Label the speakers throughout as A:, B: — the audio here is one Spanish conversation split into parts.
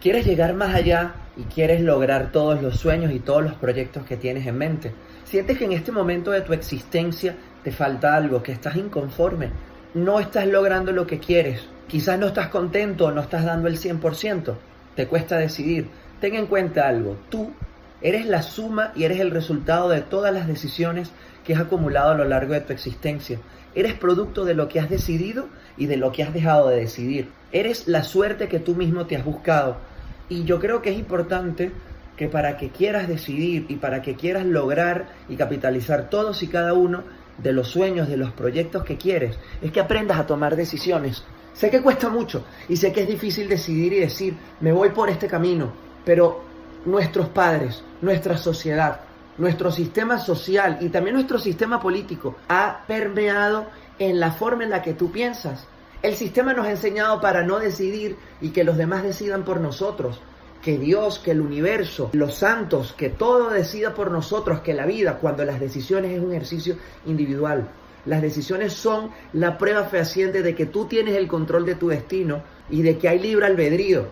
A: Quieres llegar más allá y quieres lograr todos los sueños y todos los proyectos que tienes en mente. Sientes que en este momento de tu existencia te falta algo, que estás inconforme, no estás logrando lo que quieres, quizás no estás contento o no estás dando el 100%, te cuesta decidir. Ten en cuenta algo, tú eres la suma y eres el resultado de todas las decisiones que has acumulado a lo largo de tu existencia. Eres producto de lo que has decidido y de lo que has dejado de decidir. Eres la suerte que tú mismo te has buscado. Y yo creo que es importante que para que quieras decidir y para que quieras lograr y capitalizar todos y cada uno de los sueños, de los proyectos que quieres, es que aprendas a tomar decisiones. Sé que cuesta mucho y sé que es difícil decidir y decir, me voy por este camino, pero nuestros padres, nuestra sociedad, nuestro sistema social y también nuestro sistema político ha permeado en la forma en la que tú piensas. El sistema nos ha enseñado para no decidir y que los demás decidan por nosotros. Que Dios, que el universo, los santos, que todo decida por nosotros, que la vida, cuando las decisiones es un ejercicio individual. Las decisiones son la prueba fehaciente de que tú tienes el control de tu destino y de que hay libre albedrío,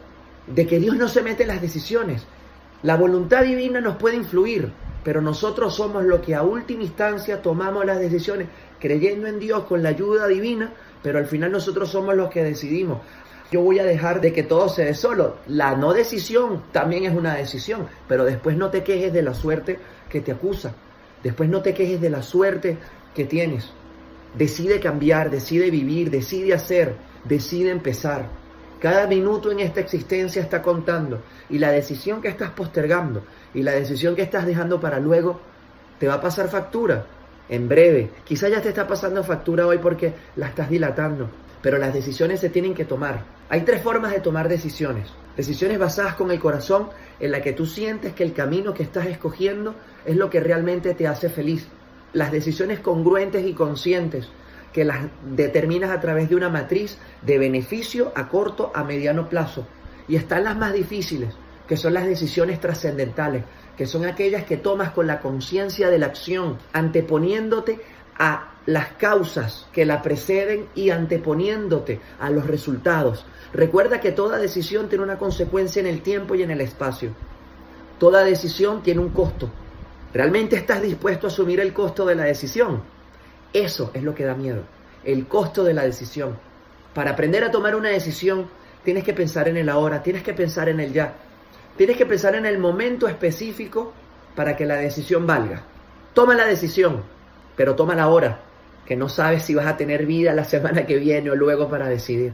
A: de que Dios no se mete en las decisiones. La voluntad divina nos puede influir, pero nosotros somos los que a última instancia tomamos las decisiones creyendo en Dios con la ayuda divina pero al final nosotros somos los que decidimos. Yo voy a dejar de que todo se dé solo. La no decisión también es una decisión, pero después no te quejes de la suerte que te acusa. Después no te quejes de la suerte que tienes. Decide cambiar, decide vivir, decide hacer, decide empezar. Cada minuto en esta existencia está contando y la decisión que estás postergando y la decisión que estás dejando para luego te va a pasar factura en breve. Quizá ya te está pasando factura hoy porque la estás dilatando, pero las decisiones se tienen que tomar. Hay tres formas de tomar decisiones. Decisiones basadas con el corazón, en la que tú sientes que el camino que estás escogiendo es lo que realmente te hace feliz. Las decisiones congruentes y conscientes, que las determinas a través de una matriz de beneficio a corto, a mediano plazo. Y están las más difíciles, que son las decisiones trascendentales, que son aquellas que tomas con la conciencia de la acción, anteponiéndote a las causas que la preceden y anteponiéndote a los resultados. Recuerda que toda decisión tiene una consecuencia en el tiempo y en el espacio. Toda decisión tiene un costo. ¿Realmente estás dispuesto a asumir el costo de la decisión? Eso es lo que da miedo, el costo de la decisión. Para aprender a tomar una decisión, tienes que pensar en el ahora, tienes que pensar en el ya. Tienes que pensar en el momento específico para que la decisión valga. Toma la decisión, pero toma la hora, que no sabes si vas a tener vida la semana que viene o luego para decidir.